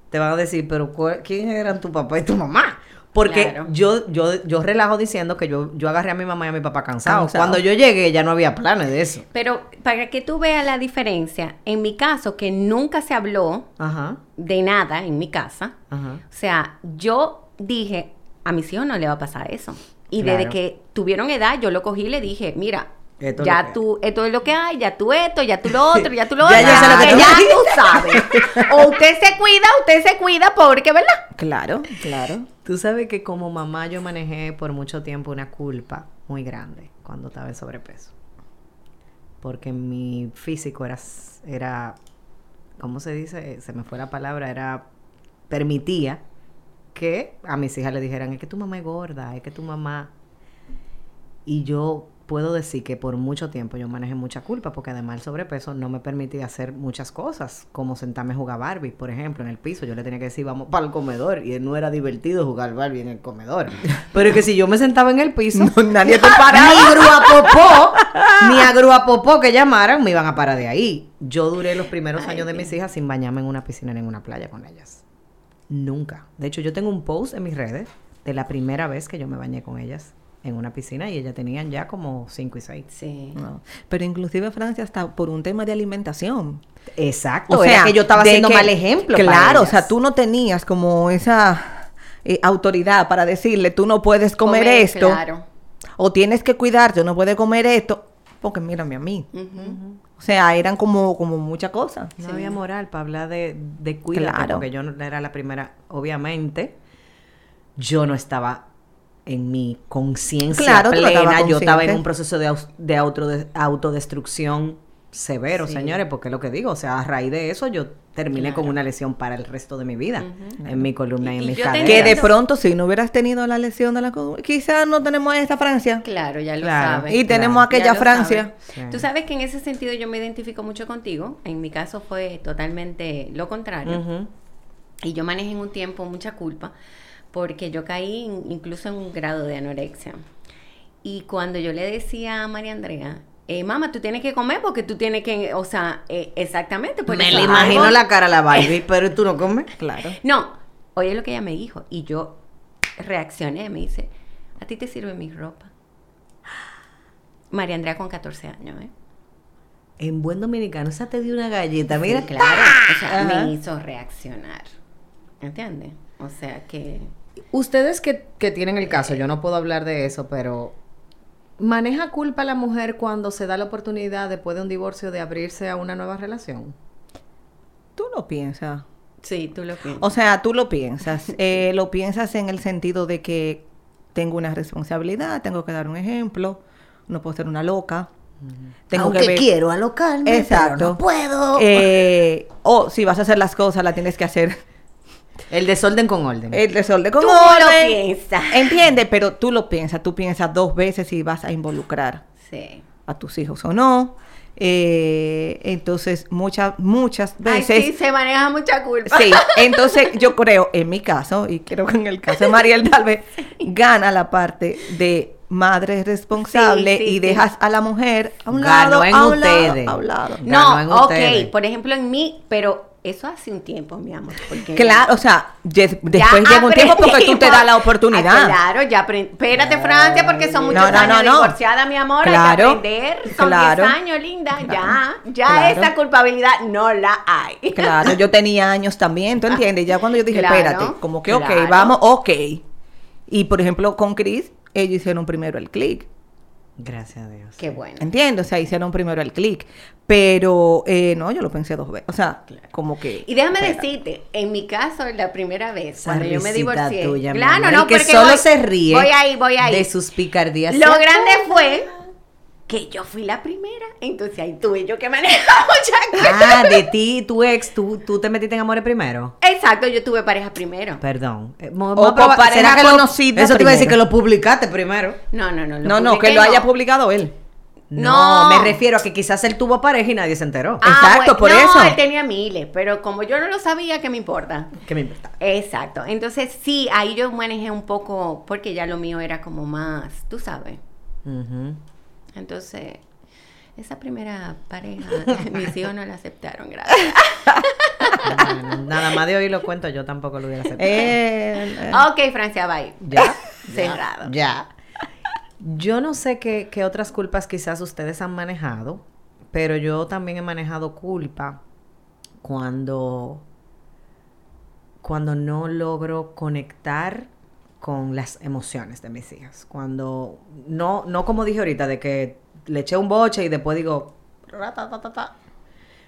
te van a decir, pero ¿cuál- ¿quién eran tu papá y tu mamá? Porque Claro. yo, yo, yo relajo diciendo que yo, yo agarré a mi mamá y a mi papá cansados. Cansado. Cuando yo llegué ya no había planes de eso. Pero para que tú veas la diferencia, en mi caso, que nunca se habló Ajá, de nada en mi casa, ajá. o sea, yo dije, a mis hijos no le va a pasar eso. Y Claro. desde que tuvieron edad, yo lo cogí y le dije, mira, Esto es lo ya que tú, esto es lo que hay, ya tú esto, ya tú lo otro, ya tú lo Ya otro. sé lo que tú ya tú sabes. O usted se cuida, usted se cuida porque, ¿verdad? Claro, claro. Tú sabes que como mamá yo manejé por mucho tiempo una culpa muy grande cuando estaba en sobrepeso. Porque mi físico era, era ¿cómo se dice? Se me fue la palabra, era, permitía que a mis hijas le dijeran, es que tu mamá es gorda, es que tu mamá... Y yo puedo decir que por mucho tiempo yo manejé mucha culpa, porque además el sobrepeso no me permitía hacer muchas cosas, como sentarme a jugar Barbie, por ejemplo, en el piso. Yo le tenía que decir, vamos para el comedor, y no era divertido jugar Barbie en el comedor. Pero es que si yo me sentaba en el piso, No, nadie te paraba. ni grúa popó, ni a grúa popó que llamaran, me iban a parar de ahí. Yo duré los primeros Ay, años de mis hijas sin bañarme en una piscina ni en una playa con ellas. Nunca. De hecho, yo tengo un post en mis redes de la primera vez que yo me bañé con ellas en una piscina y ellas tenían ya como 5 y 6. Sí. No. Pero inclusive Francia está por un tema de alimentación. Exacto. era que yo estaba que- mal ejemplo. para Claro, o sea, tú no tenías como esa eh, autoridad para decirle, tú no puedes comer, esto, Claro. o tienes que cuidarte, o no puedes comer esto, porque mírame a mí. O sea, eran como, como muchas cosas. No había moral para hablar de, de cuidado, Claro. porque yo no era la primera, obviamente, yo no estaba en mi conciencia Claro, plena, yo estaba en un proceso de, de autode- autodestrucción severo, Sí. señores, porque es lo que digo, o sea, a raíz de eso yo terminé con una lesión para el resto de mi vida, en mi columna y, Y- en mis te caderas. Que de pronto, si no hubieras tenido la lesión de la columna, quizás no tenemos a esta Francia. Claro, ya lo Claro. sabes. Y tenemos claro. aquella Ya lo Francia. sabes. Tú sabes que en ese sentido yo me identifico mucho contigo. En mi caso fue totalmente lo contrario. Y yo manejé en un tiempo mucha culpa porque yo caí in- incluso en un grado de anorexia. Y cuando yo le decía a María Andrea, eh, mamá, tú tienes que comer porque tú tienes que, o sea, eh, exactamente. Pues me eso le imagino algo- la cara a la Barbie, pero tú no comes. Claro. No, oye lo que ella me dijo y yo reaccioné, me dice, ¿a ti te sirve mi ropa? María Andrea con 14 años, ¿eh? En buen dominicano, esa te dio una galleta, mira, Sí, claro. O sea, Ajá. me hizo reaccionar. ¿Entiendes? O sea que... Ustedes que, que tienen el caso, yo no puedo hablar de eso, pero ¿maneja culpa la mujer cuando se da la oportunidad después de un divorcio de abrirse a una nueva relación? Tú lo piensas. Sí, tú lo piensas. O sea, tú lo piensas. Eh, lo piensas en el sentido de que tengo una responsabilidad, tengo que dar un ejemplo, no puedo ser una loca. Tengo Aunque que ver- quiero alocarme, Exacto. pero no puedo. Eh, o si vas a hacer las cosas, las tienes que hacer el desorden con orden. el desorden con Tú lo orden. piensas. ¿Entiendes? Pero tú lo piensas. Tú piensas dos veces si vas a involucrar Sí. a tus hijos o no. Eh, entonces, muchas, muchas Ay, veces... sí, se maneja mucha culpa. Sí, entonces yo creo, en mi caso, y creo que en el caso de Mariel tal vez, gana la parte de madre responsable Sí, sí, y sí. dejas a la mujer a un Ganó lado, en a un lado, ustedes. a un lado. Ganó en No, ok, ustedes. por ejemplo en mí, pero eso hace un tiempo, mi amor. Porque Claro, o sea, después llega un tiempo porque tú te das la aprendimos. oportunidad. Ah, claro, ya aprendí. Espérate, Francia, porque son muchos No, no, años no, divorciada, mi amor. Claro, Hay que aprender. Son claro. 10 años, linda. Ya, ya claro. esa culpabilidad no la hay. Claro, yo tenía años también, ¿tú entiendes? Ya cuando yo dije, espérate, como que, ok, vamos, ok. Y por ejemplo, con Chris, ellos hicieron primero el click. Gracias a Dios. Qué bueno. ¿Entiendes? O sea, hicieron primero el click. Pero, eh, no, yo lo pensé dos veces. O sea, como que. Y déjame espera. decirte, en mi caso, la primera vez, Esa cuando yo me divorcié. tuya, claro, no, el que porque solo voy- se ríe Voy ahí, voy ahí. de sus picardías. Lo grande fue que yo fui la primera. Entonces ahí tuve yo que manejar muchas cosas. Ah, de ti, tu ex, tú, tú te metiste en amores primero. Exacto, yo tuve pareja primero. Perdón. Eh, mo- O vamos a por probar- pareja ¿será que lo- conocida Eso te iba a decir que primero. lo publicaste primero. No, no, no. lo No, no, que lo haya publicado él. No, No. me refiero a que quizás él tuvo pareja y nadie se enteró. Ah, Exacto, por no, eso. él tenía miles, pero como yo no lo sabía, ¿qué me importa? ¿Qué me importa? Exacto. Entonces, sí, ahí yo manejé un poco, porque ya lo mío era como más, tú sabes. Ujú. Entonces, esa primera pareja, mis hijos no la aceptaron, gracias. Nada más de hoy lo cuento, yo tampoco lo hubiera aceptado. Eh, eh, ok, Francia, bye. Ya. Cerrado. Ya. Yo no sé qué, qué otras culpas quizás ustedes han manejado, pero yo también he manejado culpa cuando, cuando no logro conectar con las emociones de mis hijas. Cuando, no, no como dije ahorita, de que le eché un boche y después digo, "Ratatatata",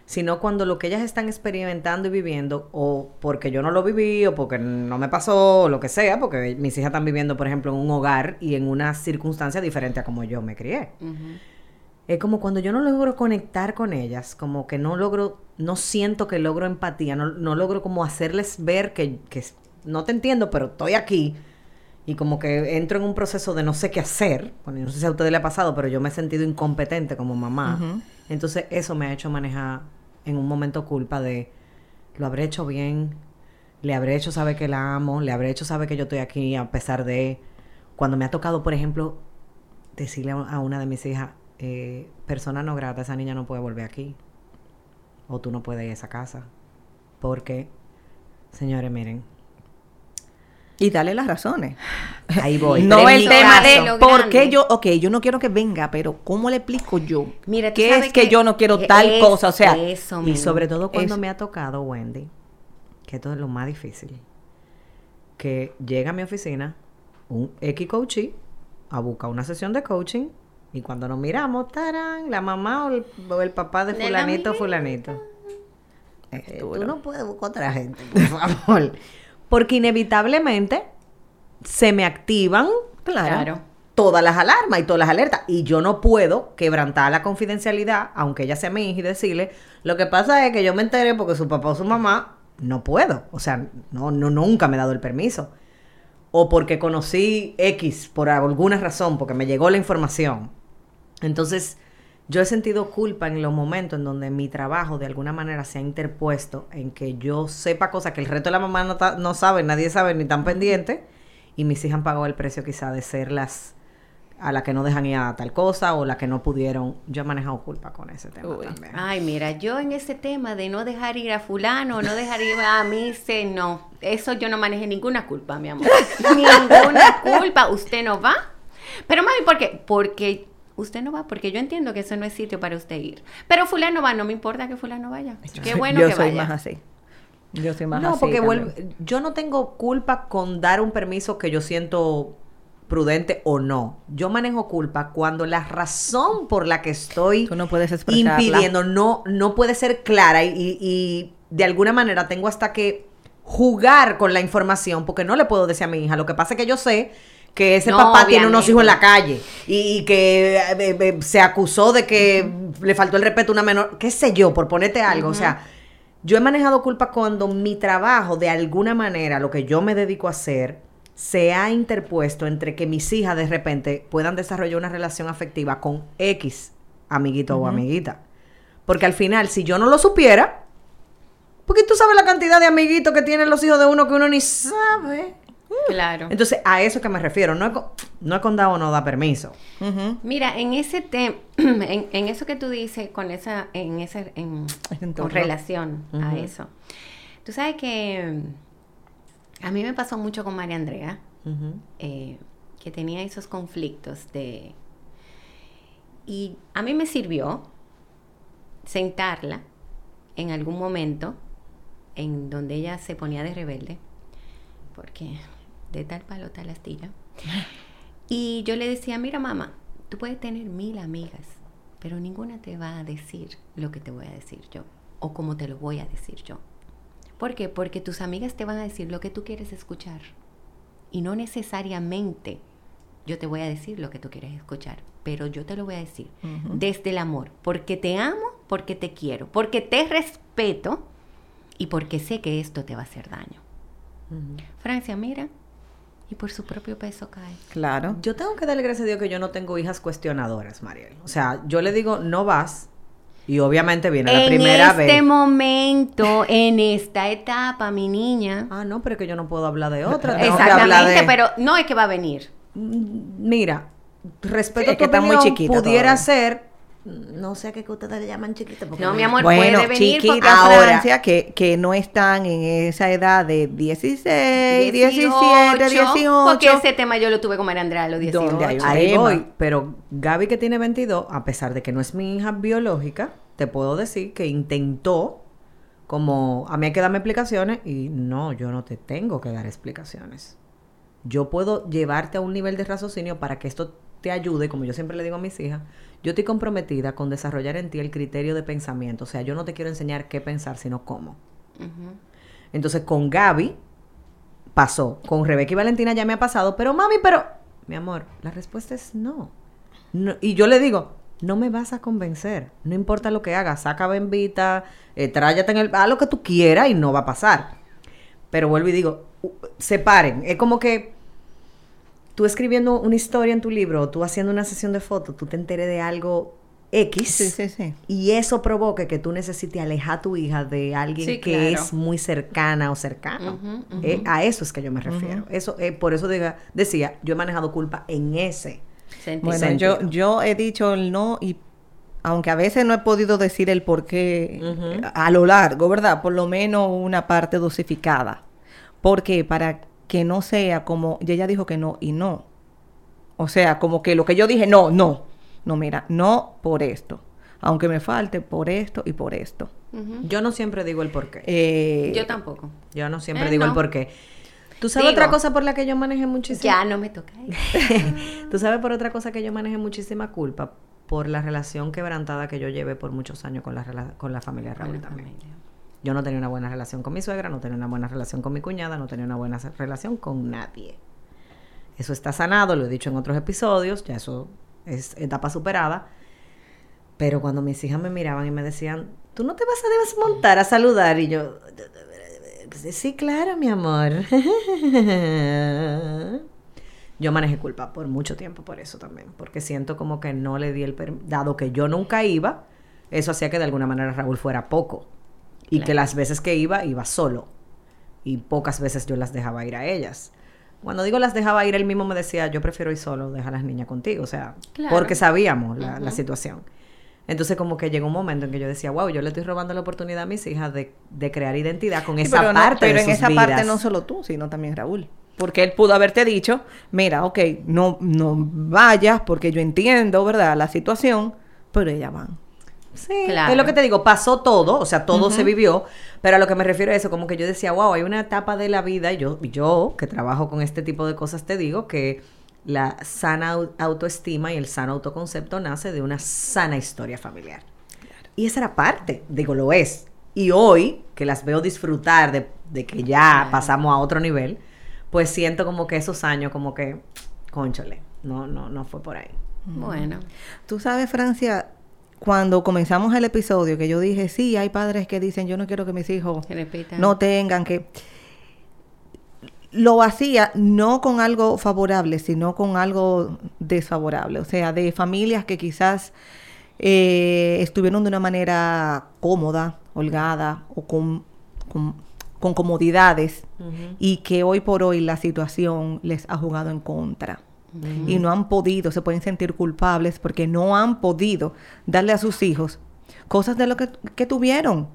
sino cuando lo que ellas están experimentando y viviendo, o porque yo no lo viví, o porque no me pasó, o lo que sea, porque mis hijas están viviendo, por ejemplo, en un hogar y en una circunstancia diferente a como yo me crié. Es como cuando yo no logro conectar con ellas, como que no logro, no siento que logro empatía, no, no logro como hacerles ver que, que no te entiendo, pero estoy aquí. Y como que entro en un proceso de no sé qué hacer. Bueno, no sé si a ustedes le ha pasado, pero yo me he sentido incompetente como mamá. Entonces eso me ha hecho manejar en un momento culpa de, lo habré hecho bien, le habré hecho saber que la amo, le habré hecho saber que yo estoy aquí a pesar de... Cuando me ha tocado, por ejemplo, decirle a a una de mis hijas, eh, persona no grata, esa niña no puede volver aquí. O tú no puedes ir a esa casa. Porque, señores, miren, Y dale las razones. ahí voy. no el tema de por qué yo, ok, yo no quiero que venga, pero ¿cómo le explico yo? Mira, ¿Qué es que, yo no quiero tal es cosa? O sea, eso Y sobre todo cuando Es- me ha tocado, Wendy, que esto es lo más difícil, que llega a mi oficina un X coachee a buscar una sesión de coaching y cuando nos miramos, tarán, la mamá o el, o el papá de De la fulanito, fulanito. Eh, tú no puedes buscar otra gente, por favor. Porque inevitablemente se me activan claro. Claro. todas las alarmas y todas las alertas. Y yo no puedo quebrantar la confidencialidad, aunque ella sea mi hija, y decirle, lo que pasa es que yo me enteré porque su papá o su mamá, no puedo. O sea, no, no, nunca me he dado el permiso. O porque conocí X por alguna razón, porque me llegó la información. Entonces, yo he sentido culpa en los momentos en donde mi trabajo de alguna manera se ha interpuesto en que yo sepa cosas que el resto de la mamá no, sabe, nadie sabe ni tan pendiente, y mis hijas han pagado el precio quizá de ser las a la que no dejan ir a tal cosa o la que no pudieron. Yo he manejado culpa con ese tema Uy. también. Ay, mira, yo en ese tema de no dejar ir a fulano, no dejar ir a mí, sé, no. Eso yo no manejé ninguna culpa, mi amor. ninguna culpa. Usted no va. Pero mami, ¿por qué? Porque usted no va, porque yo entiendo que eso no es sitio para usted ir. Pero fulano va, no me importa que fulano vaya. Qué bueno yo que soy vaya. más así. Yo soy más no, así. porque también. vuelve- yo no tengo culpa con dar un permiso que yo siento prudente o no. Yo manejo culpa cuando la razón por la que estoy Tú no puedes expresarla. impidiendo no, no puede ser clara y, y- y de alguna manera tengo hasta que jugar con la información porque no le puedo decir a mi hija. Lo que pasa es que yo sé que ese No, papá tiene unos hijos en la calle y, y que eh, eh, eh, se acusó de que le faltó el respeto a una menor, qué sé yo, por ponerte algo. O sea, yo he manejado culpa cuando mi trabajo, de alguna manera, lo que yo me dedico a hacer, se ha interpuesto entre que mis hijas de repente puedan desarrollar una relación afectiva con X amiguito o amiguita. Porque al final, si yo no lo supiera, porque tú sabes la cantidad de amiguitos que tienen los hijos de uno que uno ni sabe. Claro. Entonces, a eso que me refiero. No es, con- no es con da o no da permiso. Mira, en ese tema, en, en eso que tú dices, con esa, en ese, en, con relación a eso. Tú sabes que mm, a mí me pasó mucho con María Andrea, eh, que tenía esos conflictos de... Y a mí me sirvió sentarla en algún momento en donde ella se ponía de rebelde, porque de tal palo tal astilla. Y yo le decía, mira mamá, tú puedes tener mil amigas, pero ninguna te va a decir lo que te voy a decir yo, o como te lo voy a decir yo. ¿Por qué? Porque tus amigas te van a decir lo que tú quieres escuchar. Y no necesariamente yo te voy a decir lo que tú quieres escuchar, pero yo te lo voy a decir desde el amor, porque te amo, porque te quiero, porque te respeto y porque sé que esto te va a hacer daño. Francia, mira, y por su propio peso cae. Claro. Yo tengo que darle gracias a Dios que yo no tengo hijas cuestionadoras, Mariel. O sea, yo le digo, no vas. Y obviamente viene la en primera este vez. momento, en esta etapa, mi niña. Ah, no, pero es que yo no puedo hablar de otra. tengo que hablar Exactamente, de- pero no es que va a venir. Mm, Mira, respeto Sí, a tu que está muy opinión, chiquita pudiera todavía. ser... No sé a qué que ustedes le llaman chiquita. porque No, mi amor, Bueno, puede venir chiquita porque ahora- Francia, que, que no están en esa edad de 16, 17, 18. Porque ese tema yo lo tuve con María Andrea a los 18. Donde hay un- Ahí tema. voy, pero Gaby que tiene 22, a pesar de que no es mi hija biológica, te puedo decir que intentó como a mí hay que darme explicaciones y no, yo no te tengo que dar explicaciones. Yo puedo llevarte a un nivel de raciocinio para que esto te ayude, como yo siempre le digo a mis hijas, yo estoy comprometida con desarrollar en ti el criterio de pensamiento, o sea, yo no te quiero enseñar qué pensar, sino cómo. Entonces con Gaby pasó, con Rebeca y Valentina ya me ha pasado, pero mami, pero mi amor, la respuesta es no. No, y yo le digo, no me vas a convencer, no importa lo que hagas, saca bembita, eh, tráyate en el, haz lo que tú quieras y no va a pasar. Pero vuelvo y digo, separen, es como que tú escribiendo una historia en tu libro, o tú haciendo una sesión de fotos, tú te enteres de algo X. Sí, sí, sí. Y eso provoque que tú necesites alejar a tu hija de alguien Sí, que claro. es muy cercana o cercano. Eh, a eso es que yo me refiero. Eso, eh, por eso diga- decía, yo he manejado culpa en ese. Sentí. Bueno, sentido. yo, yo he dicho el no y aunque a veces no he podido decir el por qué a lo largo, ¿verdad? Por lo menos una parte dosificada. Porque para que no sea como, y ella dijo que no y no. O sea, como que lo que yo dije, no, no. No, mira, no por esto. Aunque me falte por esto y por esto. Yo no siempre digo el por qué. Eh, Yo tampoco. yo no siempre Eh, digo el no. por qué. ¿Tú sabes Digo. otra cosa por la que yo manejé muchísimo? Ya no me toca. ¿Tú sabes por otra cosa que yo manejé muchísima culpa? Por la relación quebrantada que yo llevé por muchos años con la, con la familia Raúl Con la también. familia. Yo no tenía una buena relación con mi suegra, no tenía una buena relación con mi cuñada, no tenía una buena relación con nadie. Eso está sanado, lo he dicho en otros episodios, ya eso es etapa superada. Pero cuando mis hijas me miraban y me decían, tú no te vas a desmontar a saludar, y yo, sí, claro, mi amor. Yo manejé culpa por mucho tiempo por eso también, porque siento como que no le di el permiso, dado que yo nunca iba, eso hacía que de alguna manera Raúl fuera poco y que las veces que iba, iba solo y pocas veces yo las dejaba ir a ellas. Cuando digo las dejaba ir, él mismo me decía, yo prefiero ir solo, deja a las niñas contigo, o sea, Claro. porque sabíamos la, situación. Entonces como que llegó un momento en que yo decía, wow, yo le estoy robando la oportunidad a mis hijas de, de crear identidad con Sí, esa pero no- parte pero de en sus esa vidas. parte no solo tú, sino también Raúl. Porque él pudo haberte dicho, mira, ok, no, no vayas porque yo entiendo, ¿verdad? La situación, pero ellas van. Sí, Claro. es lo que te digo, pasó todo, o sea, todo se vivió, pero a lo que me refiero a eso, como que yo decía, wow, hay una etapa de la vida, y yo, yo que trabajo con este tipo de cosas, te digo que la sana au- autoestima y el sano autoconcepto nace de una sana historia familiar. Y esa era parte, digo, lo es. Y hoy, que las veo disfrutar de, de que ya pasamos a otro nivel, pues siento como que esos años, como que, conchole, no, no, no fue por ahí. Bueno. Tú sabes, Francia, cuando comenzamos el episodio, que yo dije, sí, hay padres que dicen, yo no quiero que mis hijos no tengan que... Lo hacía no con algo favorable, sino con algo desfavorable. O sea, de familias que quizás eh, estuvieron de una manera cómoda, holgada o con, con, con comodidades y que hoy por hoy la situación les ha jugado en contra. Y no han podido, se pueden sentir culpables porque no han podido darle a sus hijos cosas de lo que, que tuvieron.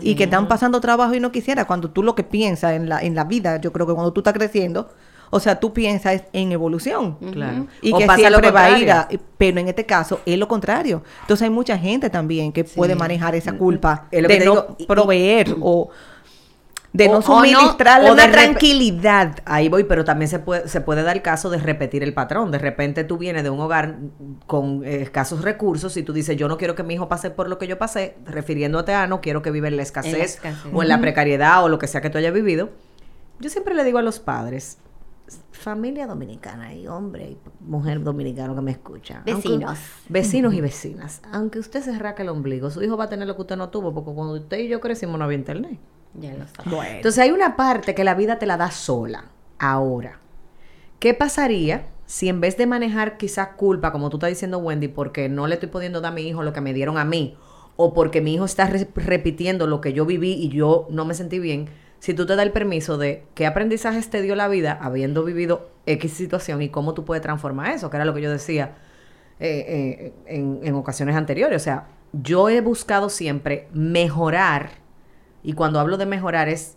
Y que están pasando trabajo y no quisiera. Cuando tú lo que piensas en la, en la vida, yo creo que cuando tú estás creciendo, o sea, tú piensas en evolución. Claro. Y O que pasa lo siempre va a ir a- pero en este caso es lo contrario. Entonces hay mucha gente también que puede manejar esa culpa Es lo que de te no digo, y- y- proveer o de no suministrarle o una de tranquilidad. Ahí voy, pero también se puede, se puede dar el caso de repetir el patrón. De repente tú vienes de un hogar con eh, escasos recursos y tú dices, yo no quiero que mi hijo pase por lo que yo pasé, refiriéndote a no quiero que viva en la escasez, En la escasez. o en la precariedad o lo que sea que tú hayas vivido. Yo siempre le digo a los padres, familia dominicana y hombre y mujer dominicano que me escucha. aunque- Vecinos. vecinos y vecinas. Aunque usted se raque el ombligo, su hijo va a tener lo que usted no tuvo, porque cuando usted y yo crecimos no había internet. Ya lo sabes. Bueno. Entonces hay una parte que la vida te la da sola. Ahora, ¿qué pasaría si en vez de manejar quizás culpa, como tú estás diciendo Wendy, porque no le estoy pudiendo dar a mi hijo lo que me dieron a mí, o porque mi hijo está re- repitiendo lo que yo viví y yo no me sentí bien, si tú te das el permiso de qué aprendizajes te dio la vida habiendo vivido X situación y cómo tú puedes transformar eso, que era lo que yo decía eh, eh, en, en ocasiones anteriores. O sea, yo he buscado siempre mejorar, y cuando hablo de mejorar es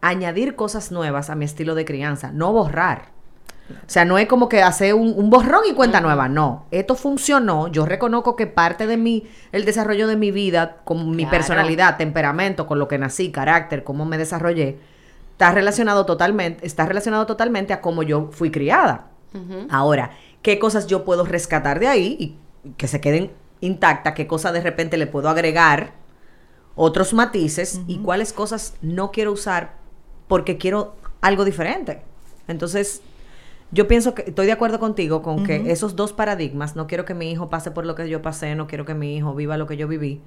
añadir cosas nuevas a mi estilo de crianza, no borrar. O sea, no es como que hacer un, un borrón y cuenta nueva, no. Esto funcionó, yo reconozco que parte de mi, el desarrollo de mi vida, con mi Claro. personalidad, temperamento, con lo que nací, carácter, cómo me desarrollé, está relacionado totalmente, está relacionado totalmente a cómo yo fui criada. Ahora, ¿qué cosas yo puedo rescatar de ahí y que se queden intactas? ¿Qué cosas de repente le puedo agregar? Otros matices y cuáles cosas no quiero usar porque quiero algo diferente. Entonces, yo pienso que estoy de acuerdo contigo con que esos dos paradigmas, no quiero que mi hijo pase por lo que yo pasé, no quiero que mi hijo viva lo que yo viví,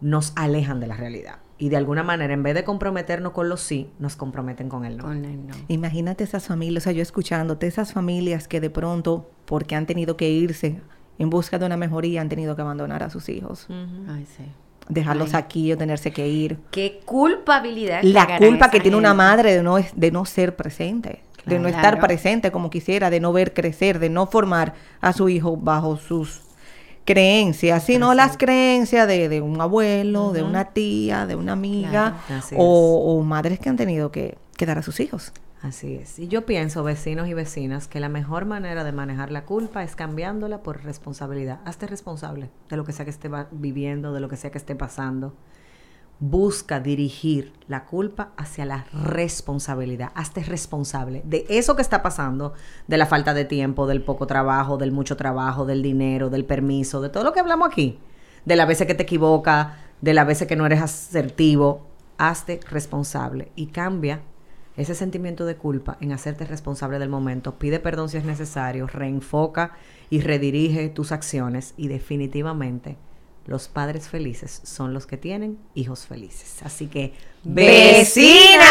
nos alejan de la realidad. Y de alguna manera, en vez de comprometernos con los sí, nos comprometen con el no. Con el no. Imagínate esas familias, o sea, yo escuchándote, esas familias que de pronto, porque han tenido que irse en busca de una mejoría, han tenido que abandonar a sus hijos, Ay, sí. Dejarlos Ay. aquí o tenerse que ir. Qué culpabilidad. La culpa que tiene una madre de no, de no ser presente, de no estar Claro. presente como quisiera, de no ver crecer, de no formar a su hijo bajo sus creencias, sino las creencias de, de un abuelo, de una tía, de una amiga, Claro. Así o, o madres que han tenido que, que dar a sus hijos. Así es. Y yo pienso, vecinos y vecinas, que la mejor manera de manejar la culpa es cambiándola por responsabilidad. Hazte responsable de lo que sea que esté viviendo, de lo que sea que esté pasando. Busca dirigir la culpa hacia la responsabilidad. Hazte responsable de eso que está pasando, de la falta de tiempo, del poco trabajo, del mucho trabajo, del dinero, del permiso, de todo lo que hablamos aquí. De las veces que te equivoca, de las veces que no eres asertivo. Hazte responsable y cambia ese sentimiento de culpa en hacerte responsable del momento. Pide perdón si es necesario, reenfoca y redirige tus acciones y definitivamente los padres felices son los que tienen hijos felices. Así que ¡Vecinas!